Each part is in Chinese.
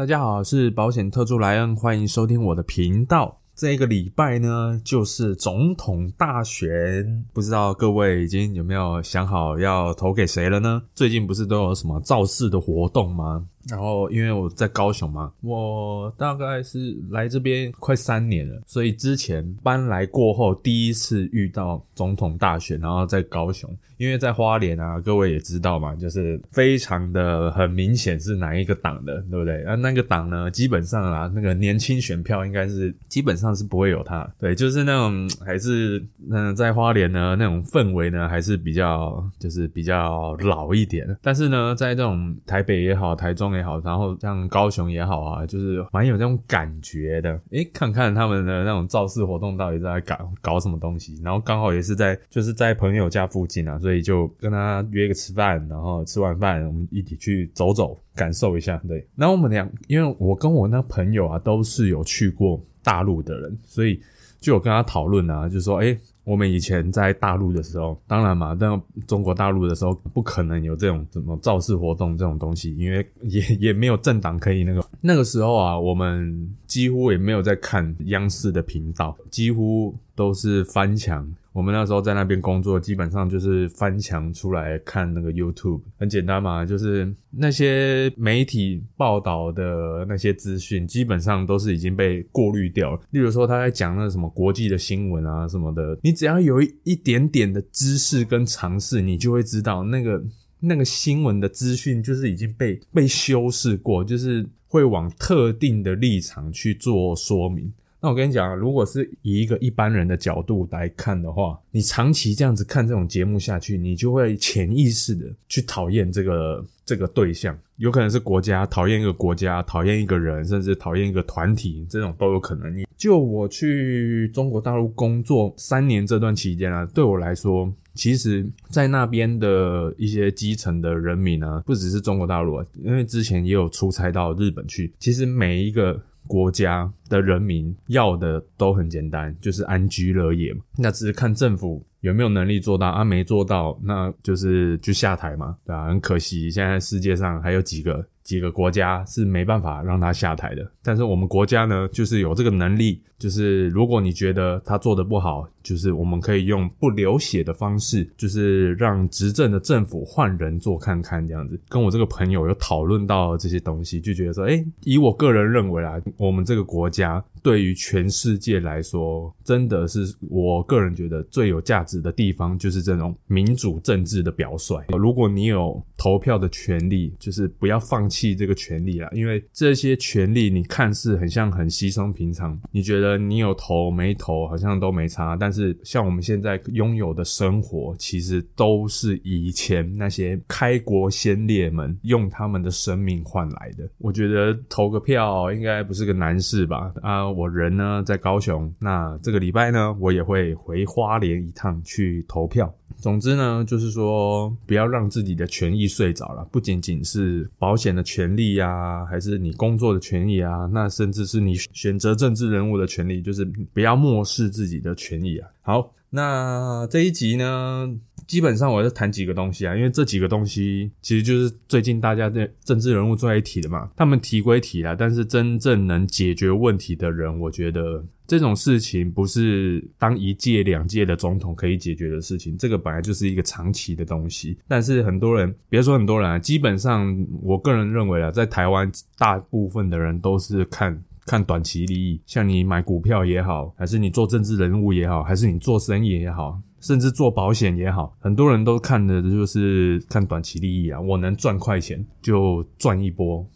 大家好，是保险特助莱恩，欢迎收听我的频道。这个礼拜呢，就是总统大选，不知道各位已经有没有想好要投给谁了呢？最近不是都有什么造势的活动吗？然后因为我在高雄嘛，我大概是来这边快三年了，所以之前搬来过后第一次遇到总统大选，然后在高雄，因为在花莲啊，各位也知道嘛，就是非常的很明显是哪一个党的，对不对？啊，那个党呢，基本上啊，那个年轻选票应该是基本上是不会有他，对，就是那种还是嗯，在花莲呢那种氛围呢，还是比较就是比较老一点，但是呢，在这种台北也好，台中。也好，然后像高雄也好啊，就是蛮有那种感觉的。诶，看看他们的那种造势活动到底在搞搞什么东西。然后刚好也是在就是在朋友家附近啊，所以就跟他约个吃饭。然后吃完饭，我们一起去走走，感受一下。对，那我们俩，因为我跟我那朋友啊，都是有去过大陆的人，所以就有跟他讨论啊，就是说，诶。我们以前在大陆的时候，当然嘛，在中国大陆的时候不可能有这种什么造势活动这种东西，因为也也没有政党可以那个。那个时候啊，我们几乎也没有在看央视的频道，几乎都是翻墙。我们那时候在那边工作，基本上就是翻墙出来看那个 YouTube，很简单嘛，就是那些媒体报道的那些资讯，基本上都是已经被过滤掉了。例如说他在讲那什么国际的新闻啊什么的，你只要有一点点的知识跟常识，你就会知道那个那个新闻的资讯就是已经被被修饰过，就是会往特定的立场去做说明。那我跟你讲，如果是以一个一般人的角度来看的话，你长期这样子看这种节目下去，你就会潜意识的去讨厌这个这个对象，有可能是国家讨厌一个国家，讨厌一个人，甚至讨厌一个团体，这种都有可能。就我去中国大陆工作三年这段期间啊，对我来说，其实，在那边的一些基层的人民呢，不只是中国大陆，啊因为之前也有出差到日本去，其实每一个。国家的人民要的都很简单，就是安居乐业嘛。那只是看政府有没有能力做到啊，没做到，那就是就下台嘛，对吧？很可惜，现在世界上还有几个。几个国家是没办法让他下台的，但是我们国家呢，就是有这个能力，就是如果你觉得他做的不好，就是我们可以用不流血的方式，就是让执政的政府换人做看看这样子。跟我这个朋友有讨论到这些东西，就觉得说，哎，以我个人认为啊，我们这个国家对于全世界来说，真的是我个人觉得最有价值的地方，就是这种民主政治的表率。如果你有投票的权利，就是不要放弃。弃这个权利啦，因为这些权利你看似很像很稀松平常，你觉得你有投没投好像都没差，但但是像我们现在拥有的生活，其实都是以前那些开国先烈们用他们的生命换来的。我觉得投个票应该不是个难事吧？啊，我人呢在高雄，那这个礼拜呢我也会回花莲一趟去投票。总之呢，就是说不要让自己的权益睡着了，不仅仅是保险的权利啊，还是你工作的权益啊，那甚至是你选择政治人物的权利，就是不要漠视自己的权益好，那这一集呢，基本上我要谈几个东西啊，因为这几个东西其实就是最近大家在政治人物坐在一起的嘛，他们提归提了，但是真正能解决问题的人，我觉得。这种事情不是当一届两届的总统可以解决的事情，这个本来就是一个长期的东西。但是很多人，别说很多人啊，基本上我个人认为啊，在台湾大部分的人都是看看短期利益。像你买股票也好，还是你做政治人物也好，还是你做生意也好。甚至做保险也好，很多人都看的就是看短期利益啊，我能赚快钱就赚一波。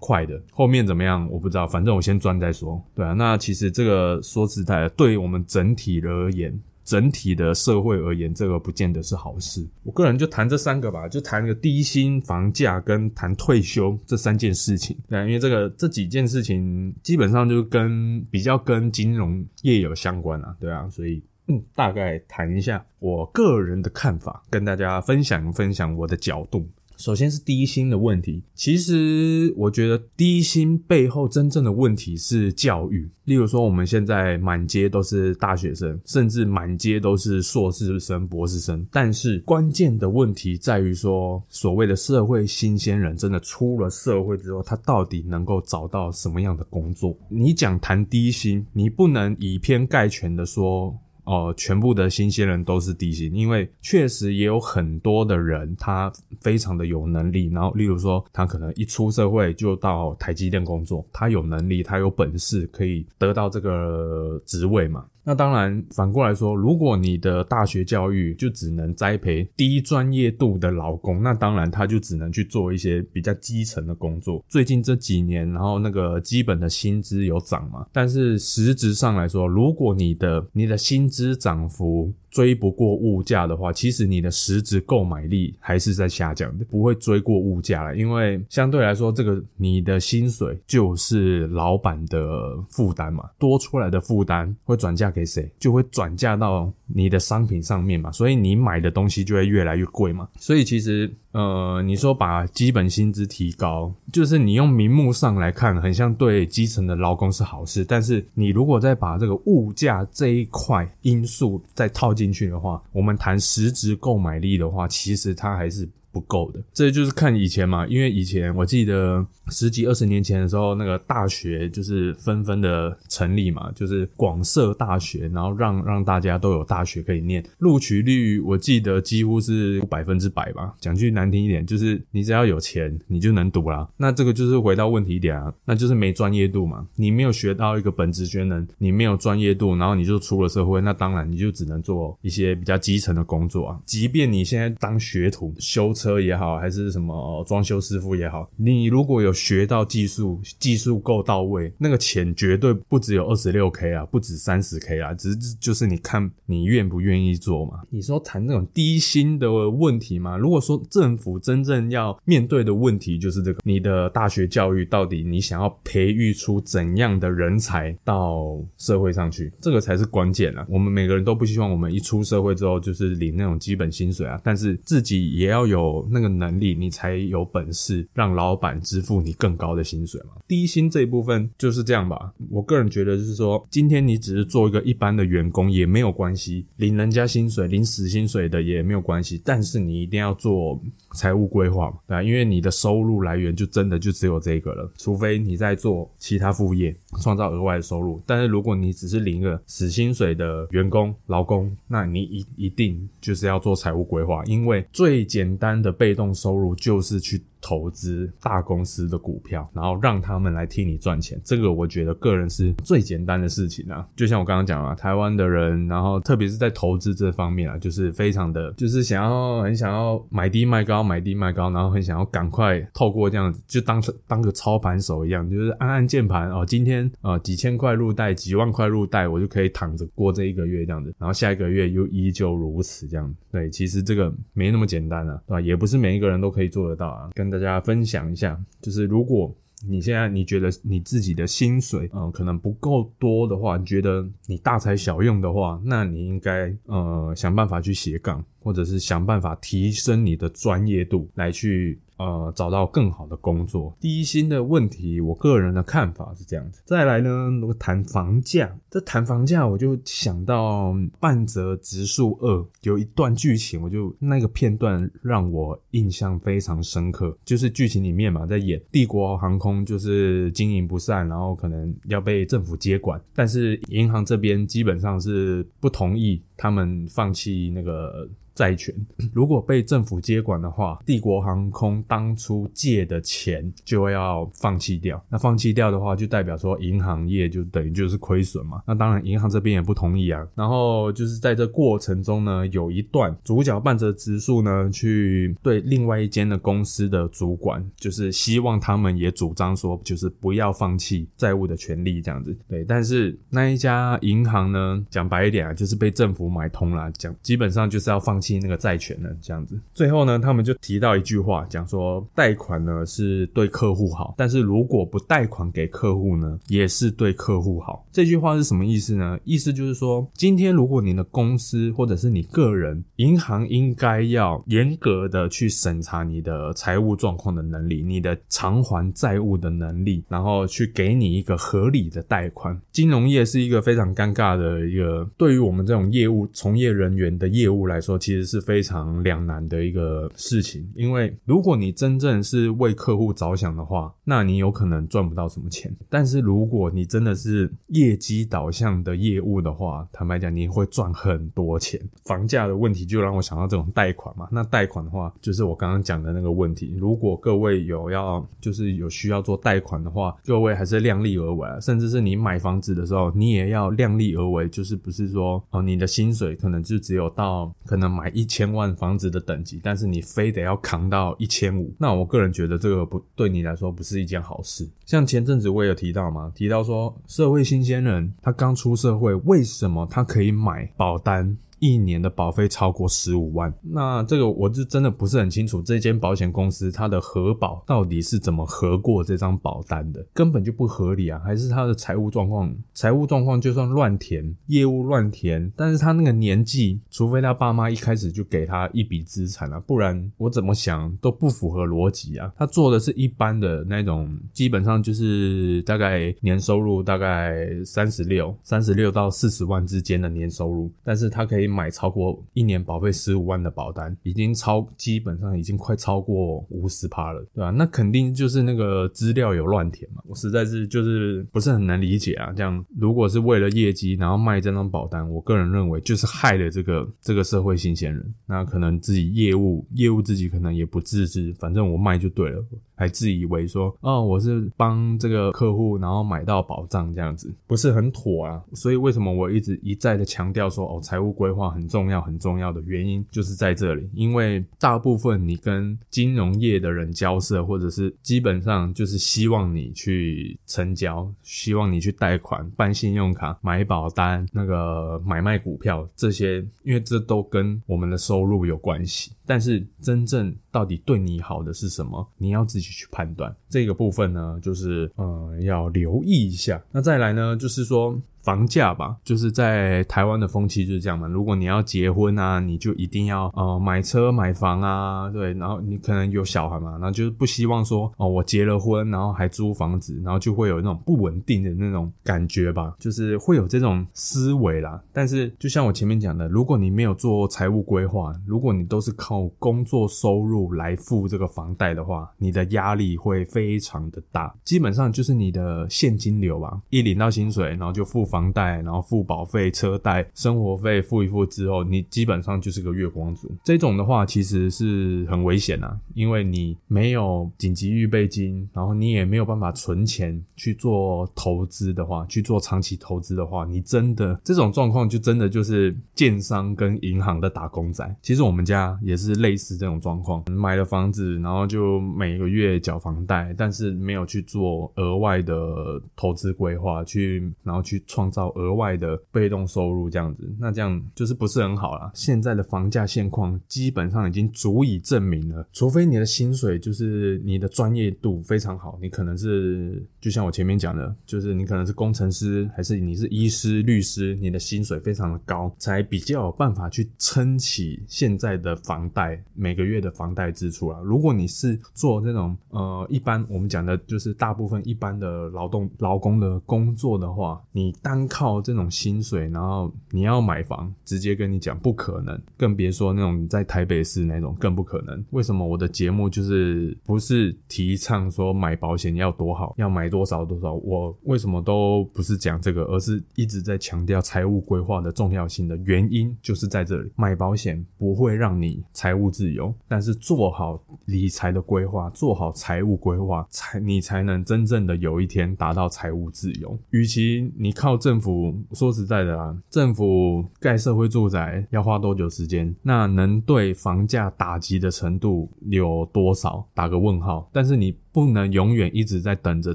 快的，后面怎么样我不知道，反正我先赚再说。对啊，那其实这个说实在的，对我们整体而言，整体的社会而言，这个不见得是好事。我个人就谈这三个吧，就谈个低薪、房价跟谈退休这三件事情。对，因为这个这几件事情基本上就跟比较跟金融业有相关啊，对啊，所以嗯，大概谈一下我个人的看法，跟大家分享分享我的角度。首先是低薪的问题，其实我觉得低薪背后真正的问题是教育。例如说，我们现在满街都是大学生，甚至满街都是硕士生、博士生，但是关键的问题在于说，所谓的社会新鲜人真的出了社会之后，他到底能够找到什么样的工作？你讲谈低薪，你不能以偏概全的说。哦，全部的新鲜人都是低薪，因为确实也有很多的人，他非常的有能力。然后，例如说，他可能一出社会就到台积电工作，他有能力，他有本事，可以得到这个职位嘛。那当然，反过来说，如果你的大学教育就只能栽培低专业度的老公，那当然他就只能去做一些比较基层的工作。最近这几年，然后那个基本的薪资有涨嘛，但是实质上来说，如果你的你的薪资涨幅，追不过物价的话，其实你的实质购买力还是在下降的，不会追过物价了。因为相对来说，这个你的薪水就是老板的负担嘛，多出来的负担会转嫁给谁？就会转嫁到你的商品上面嘛，所以你买的东西就会越来越贵嘛。所以其实。呃，你说把基本薪资提高，就是你用名目上来看，很像对基层的劳工是好事。但是你如果再把这个物价这一块因素再套进去的话，我们谈实质购买力的话，其实它还是。不够的，这就是看以前嘛，因为以前我记得十几二十年前的时候，那个大学就是纷纷的成立嘛，就是广设大学，然后让让大家都有大学可以念，录取率我记得几乎是百分之百吧。讲句难听一点，就是你只要有钱，你就能读啦。那这个就是回到问题点啊，那就是没专业度嘛。你没有学到一个本职学能，你没有专业度，然后你就出了社会，那当然你就只能做一些比较基层的工作啊。即便你现在当学徒修。车也好，还是什么装修师傅也好，你如果有学到技术，技术够到位，那个钱绝对不只有二十六 k 啊，不止三十 k 啊，只是就是你看你愿不愿意做嘛。你说谈那种低薪的问题嘛？如果说政府真正要面对的问题就是这个，你的大学教育到底你想要培育出怎样的人才到社会上去，这个才是关键啊。我们每个人都不希望我们一出社会之后就是领那种基本薪水啊，但是自己也要有。那个能力，你才有本事让老板支付你更高的薪水嘛？低薪这一部分就是这样吧。我个人觉得就是说，今天你只是做一个一般的员工也没有关系，领人家薪水、领死薪水的也没有关系。但是你一定要做财务规划嘛，对吧？因为你的收入来源就真的就只有这个了，除非你在做其他副业，创造额外的收入。但是如果你只是领一个死薪水的员工、劳工，那你一一定就是要做财务规划，因为最简单。的被动收入就是去。投资大公司的股票，然后让他们来替你赚钱，这个我觉得个人是最简单的事情啊。就像我刚刚讲啊，台湾的人，然后特别是在投资这方面啊，就是非常的，就是想要很想要买低卖高，买低卖高，然后很想要赶快透过这样子，就当当个操盘手一样，就是按按键盘哦，今天啊几千块入袋，几万块入袋，我就可以躺着过这一个月这样子，然后下一个月又依旧如此这样。对，其实这个没那么简单啊，对吧？也不是每一个人都可以做得到啊，跟。大家分享一下，就是如果你现在你觉得你自己的薪水，嗯，可能不够多的话，你觉得你大材小用的话，那你应该呃想办法去斜杠，或者是想办法提升你的专业度来去。呃，找到更好的工作，低薪的问题，我个人的看法是这样子。再来呢，如果谈房价，这谈房价，我就想到《半泽直树二》有一段剧情，我就那个片段让我印象非常深刻，就是剧情里面嘛，在演帝国航空就是经营不善，然后可能要被政府接管，但是银行这边基本上是不同意他们放弃那个。债权。如果被政府接管的话，帝国航空当初借的钱就要放弃掉。那放弃掉的话，就代表说银行业就等于就是亏损嘛。那当然，银行这边也不同意啊。然后就是在这过程中呢，有一段主角半泽直树呢，去对另外一间的公司的主管，就是希望他们也主张说，就是不要放弃债务的权利这样子。对，但是那一家银行呢，讲白一点啊，就是被政府买通了，讲基本上就是要放弃那个债权了这样子。最后呢，他们就提到一句话，讲说贷款呢是对客户好，但是如果不贷款给客户呢，也是对客户好。这句话是什么意思呢？意思就是说，今天如果你的公司或者是你个人，银行应该要严格的去审查你的财务状况的能力，你的偿还债务的能力，然后去给你一个合理的贷款。金融业是一个非常尴尬的一个，对于我们这种业务从业人员的业务来说，其实是非常两难的一个事情。因为如果你真正是为客户着想的话，那你有可能赚不到什么钱。但是如果你真的是业绩导向的业务的话，坦白讲，你会赚很多钱。房价的问题就让我想到这种贷款嘛。那贷款的话，就是我刚刚讲的那个问题。如果各位有要，就是有需要做贷款的话，各位还是量力而为啊。甚至是你买房子的时候，你也要量力而为，就是不是说哦，你的薪薪水可能就只有到可能买一千万房子的等级，但是你非得要扛到一千五。那我个人觉得这个不对你来说不是一件好事。像前阵子我也有提到嘛，提到说社会新鲜人他刚出社会，为什么他可以买保单？一年的保费超过十五万，那这个我就真的不是很清楚，这间保险公司它的核保到底是怎么核过这张保单的，根本就不合理啊！还是他的财务状况，财务状况就算乱填，业务乱填，但是他那个年纪，除非他爸妈一开始就给他一笔资产啊，不然我怎么想都不符合逻辑啊！他做的是一般的那种，基本上就是大概年收入大概三十六、三十六到四十万之间的年收入，但是他可以。买超过一年保费十五万的保单，已经超基本上已经快超过五十趴了，对吧？那肯定就是那个资料有乱填嘛。我实在是就是不是很能理解啊。这样如果是为了业绩，然后卖这张保单，我个人认为就是害了这个这个社会新鲜人。那可能自己业务业务自己可能也不自知，反正我卖就对了。还自以为说，哦，我是帮这个客户，然后买到保障这样子，不是很妥啊。所以为什么我一直一再的强调说，哦，财务规划很重要，很重要的原因就是在这里。因为大部分你跟金融业的人交涉，或者是基本上就是希望你去成交，希望你去贷款、办信用卡、买保单、那个买卖股票这些，因为这都跟我们的收入有关系。但是真正到底对你好的是什么？你要自己去判断。这个部分呢，就是呃要留意一下。那再来呢，就是说。房价吧，就是在台湾的风气就是这样嘛。如果你要结婚啊，你就一定要呃买车买房啊，对，然后你可能有小孩嘛，然后就是不希望说哦我结了婚，然后还租房子，然后就会有那种不稳定的那种感觉吧，就是会有这种思维啦。但是就像我前面讲的，如果你没有做财务规划，如果你都是靠工作收入来付这个房贷的话，你的压力会非常的大，基本上就是你的现金流吧，一领到薪水，然后就付。房贷，然后付保费、车贷、生活费付一付之后，你基本上就是个月光族。这种的话其实是很危险啊，因为你没有紧急预备金，然后你也没有办法存钱去做投资的话，去做长期投资的话，你真的这种状况就真的就是建商跟银行的打工仔。其实我们家也是类似这种状况，买了房子，然后就每个月缴房贷，但是没有去做额外的投资规划，去然后去创。创造额外的被动收入，这样子，那这样就是不是很好啦。现在的房价现况基本上已经足以证明了，除非你的薪水就是你的专业度非常好，你可能是就像我前面讲的，就是你可能是工程师，还是你是医师、律师，你的薪水非常的高，才比较有办法去撑起现在的房贷每个月的房贷支出啊。如果你是做这种呃一般我们讲的就是大部分一般的劳动劳工的工作的话，你大单靠这种薪水，然后你要买房，直接跟你讲不可能，更别说那种在台北市那种更不可能。为什么我的节目就是不是提倡说买保险要多好，要买多少多少？我为什么都不是讲这个，而是一直在强调财务规划的重要性的原因，就是在这里，买保险不会让你财务自由，但是做好理财的规划，做好财务规划，才你才能真正的有一天达到财务自由。与其你靠政府，说实在的啊，政府盖社会住宅要花多久时间？那能对房价打击的程度有多少？打个问号。但是你不能永远一直在等着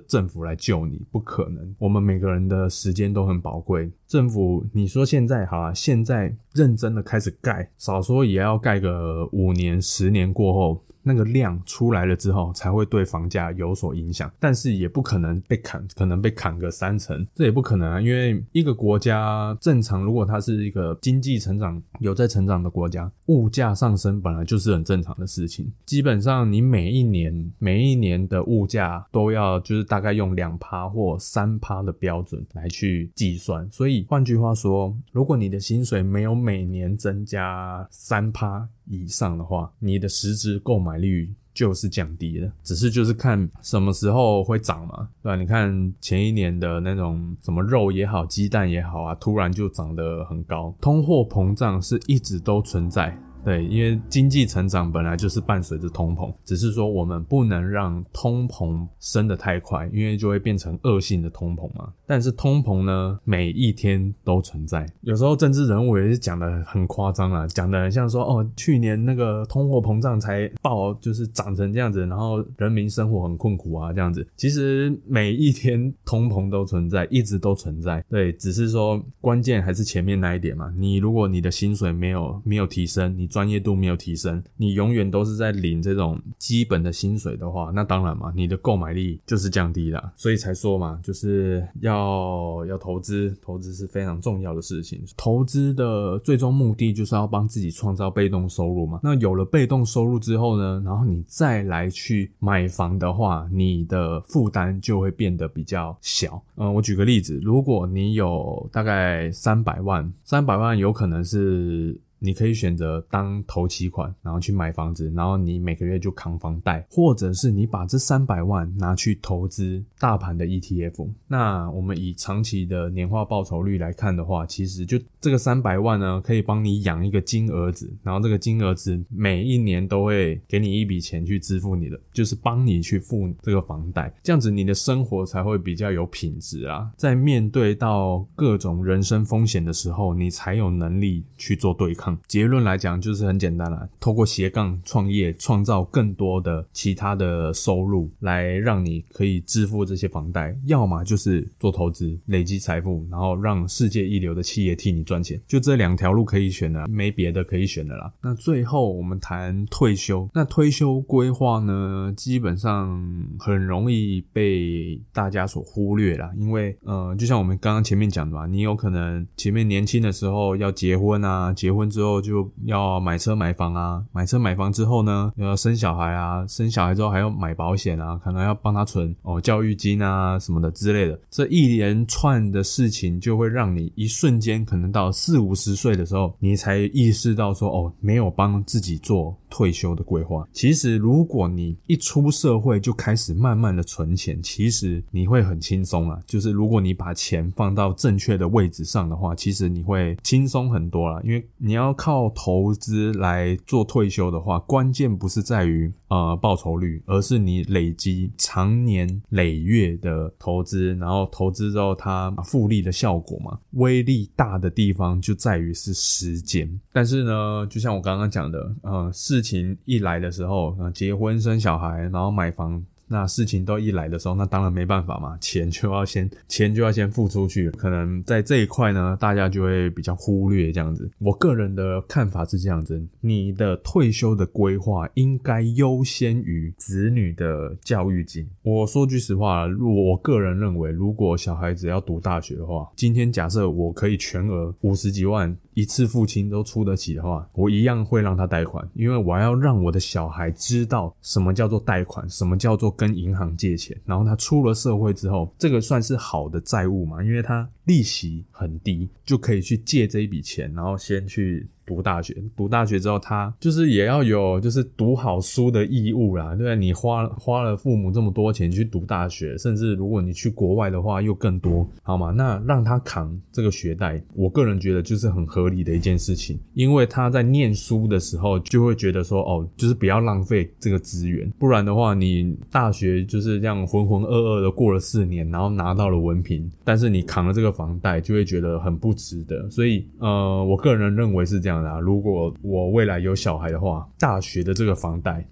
政府来救你，不可能。我们每个人的时间都很宝贵，政府你说现在好啊，现在认真的开始盖，少说也要盖个五年、十年过后。那个量出来了之后，才会对房价有所影响，但是也不可能被砍，可能被砍个三成，这也不可能啊。因为一个国家正常，如果它是一个经济成长有在成长的国家，物价上升本来就是很正常的事情。基本上你每一年每一年的物价都要就是大概用两趴或三趴的标准来去计算。所以换句话说，如果你的薪水没有每年增加三趴，以上的话，你的实质购买力就是降低了。只是就是看什么时候会涨嘛，对吧？你看前一年的那种什么肉也好，鸡蛋也好啊，突然就涨得很高。通货膨胀是一直都存在。对，因为经济成长本来就是伴随着通膨，只是说我们不能让通膨升得太快，因为就会变成恶性的通膨嘛。但是通膨呢，每一天都存在。有时候政治人物也是讲的很夸张啊，讲的很像说哦，去年那个通货膨胀才爆，就是涨成这样子，然后人民生活很困苦啊，这样子。其实每一天通膨都存在，一直都存在。对，只是说关键还是前面那一点嘛。你如果你的薪水没有没有提升，你专业度没有提升，你永远都是在领这种基本的薪水的话，那当然嘛，你的购买力就是降低了。所以才说嘛，就是要要投资，投资是非常重要的事情。投资的最终目的就是要帮自己创造被动收入嘛。那有了被动收入之后呢，然后你再来去买房的话，你的负担就会变得比较小。嗯，我举个例子，如果你有大概三百万，三百万有可能是。你可以选择当头期款，然后去买房子，然后你每个月就扛房贷，或者是你把这三百万拿去投资大盘的 ETF。那我们以长期的年化报酬率来看的话，其实就这个三百万呢，可以帮你养一个金儿子，然后这个金儿子每一年都会给你一笔钱去支付你的，就是帮你去付这个房贷，这样子你的生活才会比较有品质啊。在面对到各种人生风险的时候，你才有能力去做对抗。结论来讲就是很简单了，透过斜杠创业，创造更多的其他的收入，来让你可以支付这些房贷；要么就是做投资，累积财富，然后让世界一流的企业替你赚钱。就这两条路可以选的，没别的可以选的啦。那最后我们谈退休，那退休规划呢，基本上很容易被大家所忽略啦，因为呃，就像我们刚刚前面讲的嘛，你有可能前面年轻的时候要结婚啊，结婚之之后就要买车买房啊，买车买房之后呢，又要生小孩啊，生小孩之后还要买保险啊，可能要帮他存哦教育金啊什么的之类的，这一连串的事情就会让你一瞬间可能到四五十岁的时候，你才意识到说哦，没有帮自己做退休的规划。其实如果你一出社会就开始慢慢的存钱，其实你会很轻松啊。就是如果你把钱放到正确的位置上的话，其实你会轻松很多啦，因为你要。靠投资来做退休的话，关键不是在于呃报酬率，而是你累积长年累月的投资，然后投资之后它复利的效果嘛，威力大的地方就在于是时间。但是呢，就像我刚刚讲的，呃，事情一来的时候，呃，结婚生小孩，然后买房。那事情都一来的时候，那当然没办法嘛，钱就要先 钱就要先付出去，可能在这一块呢，大家就会比较忽略这样子。我个人的看法是这样子，你的退休的规划应该优先于子女的教育金。我说句实话，我个人认为，如果小孩子要读大学的话，今天假设我可以全额五十几万。一次付清都出得起的话，我一样会让他贷款，因为我要让我的小孩知道什么叫做贷款，什么叫做跟银行借钱。然后他出了社会之后，这个算是好的债务嘛？因为他利息很低，就可以去借这一笔钱，然后先去。读大学，读大学之后，他就是也要有就是读好书的义务啦，对你花花了父母这么多钱去读大学，甚至如果你去国外的话又更多，好吗？那让他扛这个学贷，我个人觉得就是很合理的一件事情，因为他在念书的时候就会觉得说，哦，就是不要浪费这个资源，不然的话，你大学就是这样浑浑噩噩的过了四年，然后拿到了文凭，但是你扛了这个房贷，就会觉得很不值得。所以，呃，我个人认为是这样。如果我未来有小孩的话，大学的这个房贷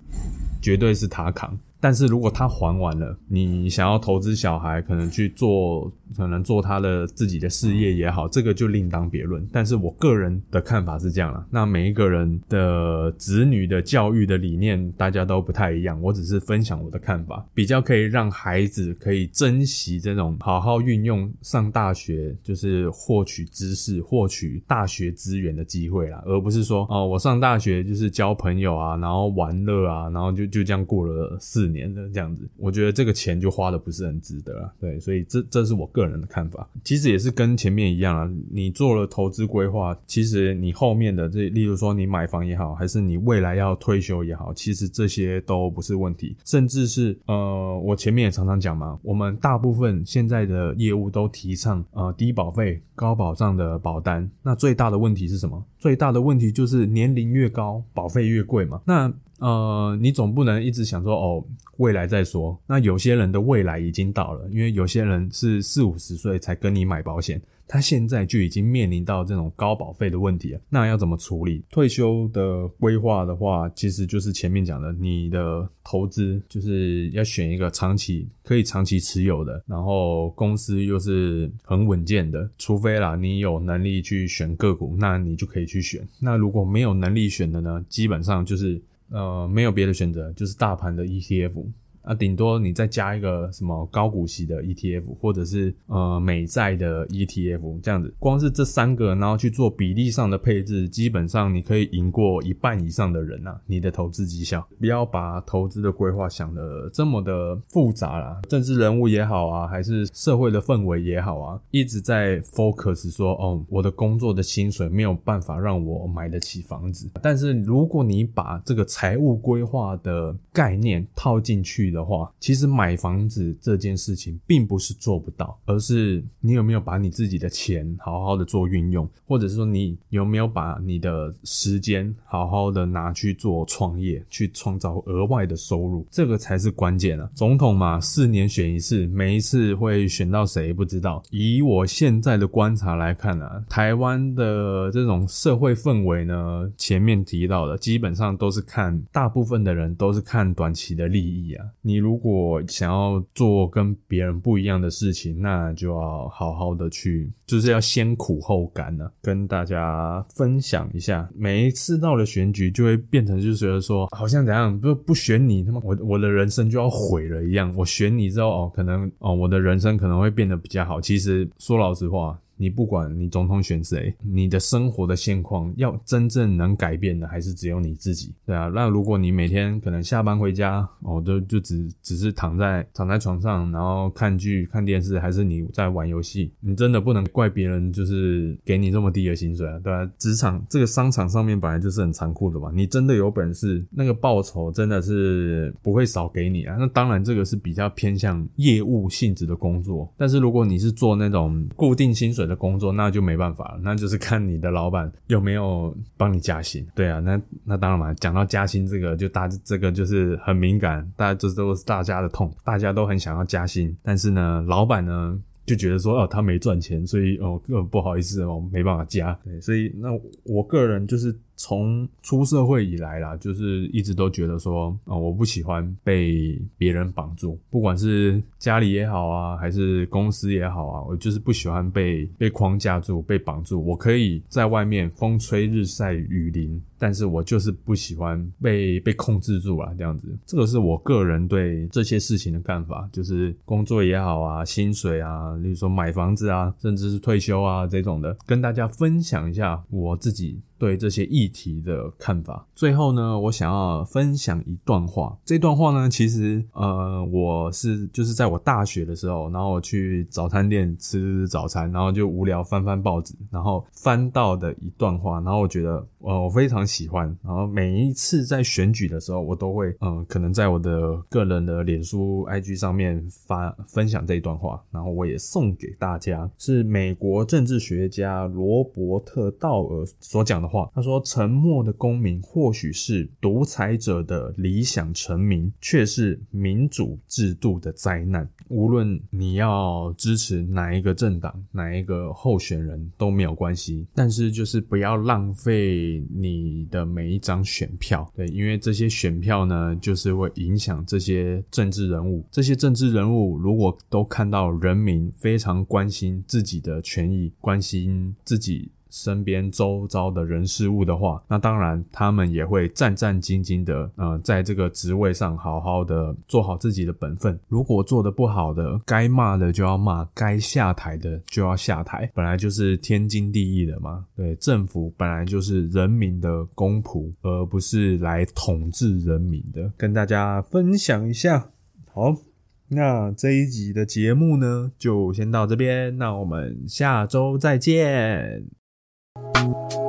绝对是他扛。但是如果他还完了，你想要投资小孩，可能去做。可能做他的自己的事业也好，这个就另当别论。但是我个人的看法是这样了。那每一个人的子女的教育的理念，大家都不太一样。我只是分享我的看法，比较可以让孩子可以珍惜这种好好运用上大学，就是获取知识、获取大学资源的机会啦，而不是说哦，我上大学就是交朋友啊，然后玩乐啊，然后就就这样过了四年的这样子。我觉得这个钱就花的不是很值得啊。对，所以这这是我。个人的看法，其实也是跟前面一样啊。你做了投资规划，其实你后面的这，例如说你买房也好，还是你未来要退休也好，其实这些都不是问题。甚至是呃，我前面也常常讲嘛，我们大部分现在的业务都提倡呃低保费、高保障的保单。那最大的问题是什么？最大的问题就是年龄越高，保费越贵嘛。那呃，你总不能一直想说哦，未来再说。那有些人的未来已经到了，因为有些人是四五十岁才跟你买保险。他现在就已经面临到这种高保费的问题了，那要怎么处理？退休的规划的话，其实就是前面讲的，你的投资就是要选一个长期可以长期持有的，然后公司又是很稳健的，除非啦你有能力去选个股，那你就可以去选。那如果没有能力选的呢，基本上就是呃没有别的选择，就是大盘的 ETF。啊，顶多你再加一个什么高股息的 ETF，或者是呃美债的 ETF，这样子，光是这三个，然后去做比例上的配置，基本上你可以赢过一半以上的人呐。你的投资绩效，不要把投资的规划想的这么的复杂啦。政治人物也好啊，还是社会的氛围也好啊，一直在 focus 说，哦，我的工作的薪水没有办法让我买得起房子。但是如果你把这个财务规划的概念套进去，的话，其实买房子这件事情并不是做不到，而是你有没有把你自己的钱好好的做运用，或者是说你有没有把你的时间好好的拿去做创业，去创造额外的收入，这个才是关键啊！总统嘛，四年选一次，每一次会选到谁不知道。以我现在的观察来看啊，台湾的这种社会氛围呢，前面提到的基本上都是看，大部分的人都是看短期的利益啊。你如果想要做跟别人不一样的事情，那就要好好的去，就是要先苦后甘呢。跟大家分享一下，每一次到了选举，就会变成就是觉得说，好像怎样不不选你，他妈我我的人生就要毁了一样。我选你之后，哦，可能哦，我的人生可能会变得比较好。其实说老实话。你不管你总统选谁，你的生活的现况要真正能改变的，还是只有你自己，对啊。那如果你每天可能下班回家，哦，就就只只是躺在躺在床上，然后看剧看电视，还是你在玩游戏，你真的不能怪别人，就是给你这么低的薪水啊，对啊。职场这个商场上面本来就是很残酷的嘛，你真的有本事，那个报酬真的是不会少给你啊。那当然这个是比较偏向业务性质的工作，但是如果你是做那种固定薪水，的工作那就没办法了，那就是 看你的老板有没有帮你加薪。对啊，那那当然嘛，讲到加薪这个，就大这个就是很敏感，大家这都是大家的痛，大家都很想要加薪，但是呢，老板呢就觉得说哦，他没赚钱，所以哦，不好意思哦，没办法加。对，所以那我个人就是从出社会以来啦，就是一直都觉得说，啊、我不喜欢被别人绑住，不管是家里也好啊，还是公司也好啊，我就是不喜欢被被框架住、被绑住。我可以在外面风吹日晒雨淋，但是我就是不喜欢被被控制住啊，这样子。这个是我个人对这些事情的看法，就是工作也好啊，薪水啊，例如说买房子啊，甚至是退休啊这种的，跟大家分享一下我自己对这些议题的看法。最后呢，我想要分享一段话。这段话呢，其实呃，我是就是在我大学的时候，然后我去早餐店吃早餐，然后就无聊翻翻报纸，然后翻到的一段话，然后我觉得呃我非常喜欢。然后每一次在选举的时候，我都会嗯、可能在我的个人的脸书、IG 上面发分享这一段话，然后我也送给大家，是美国政治学家罗伯特道尔所讲的话。他说：“沉默的公民或许是独裁者的理想成名，却是民主制度的灾难。无论你要支持哪一个政党、哪一个候选人都没有关系，但是就是不要浪费你的每一张选票。对，因为这些选票呢，就是会影响这些政治人物。这些政治人物如果都看到人民非常关心自己的权益，关心自己。”身边周遭的人事物的话，那当然他们也会战战兢兢的，呃，在这个职位上好好的做好自己的本分。如果做的不好的，该骂的就要骂，该下台的就要下台，本来就是天经地义的嘛。对，政府本来就是人民的公仆，而不是来统治人民的。跟大家分享一下，好。那这一集的节目呢，就先到这边。那我们下周再见。Thank you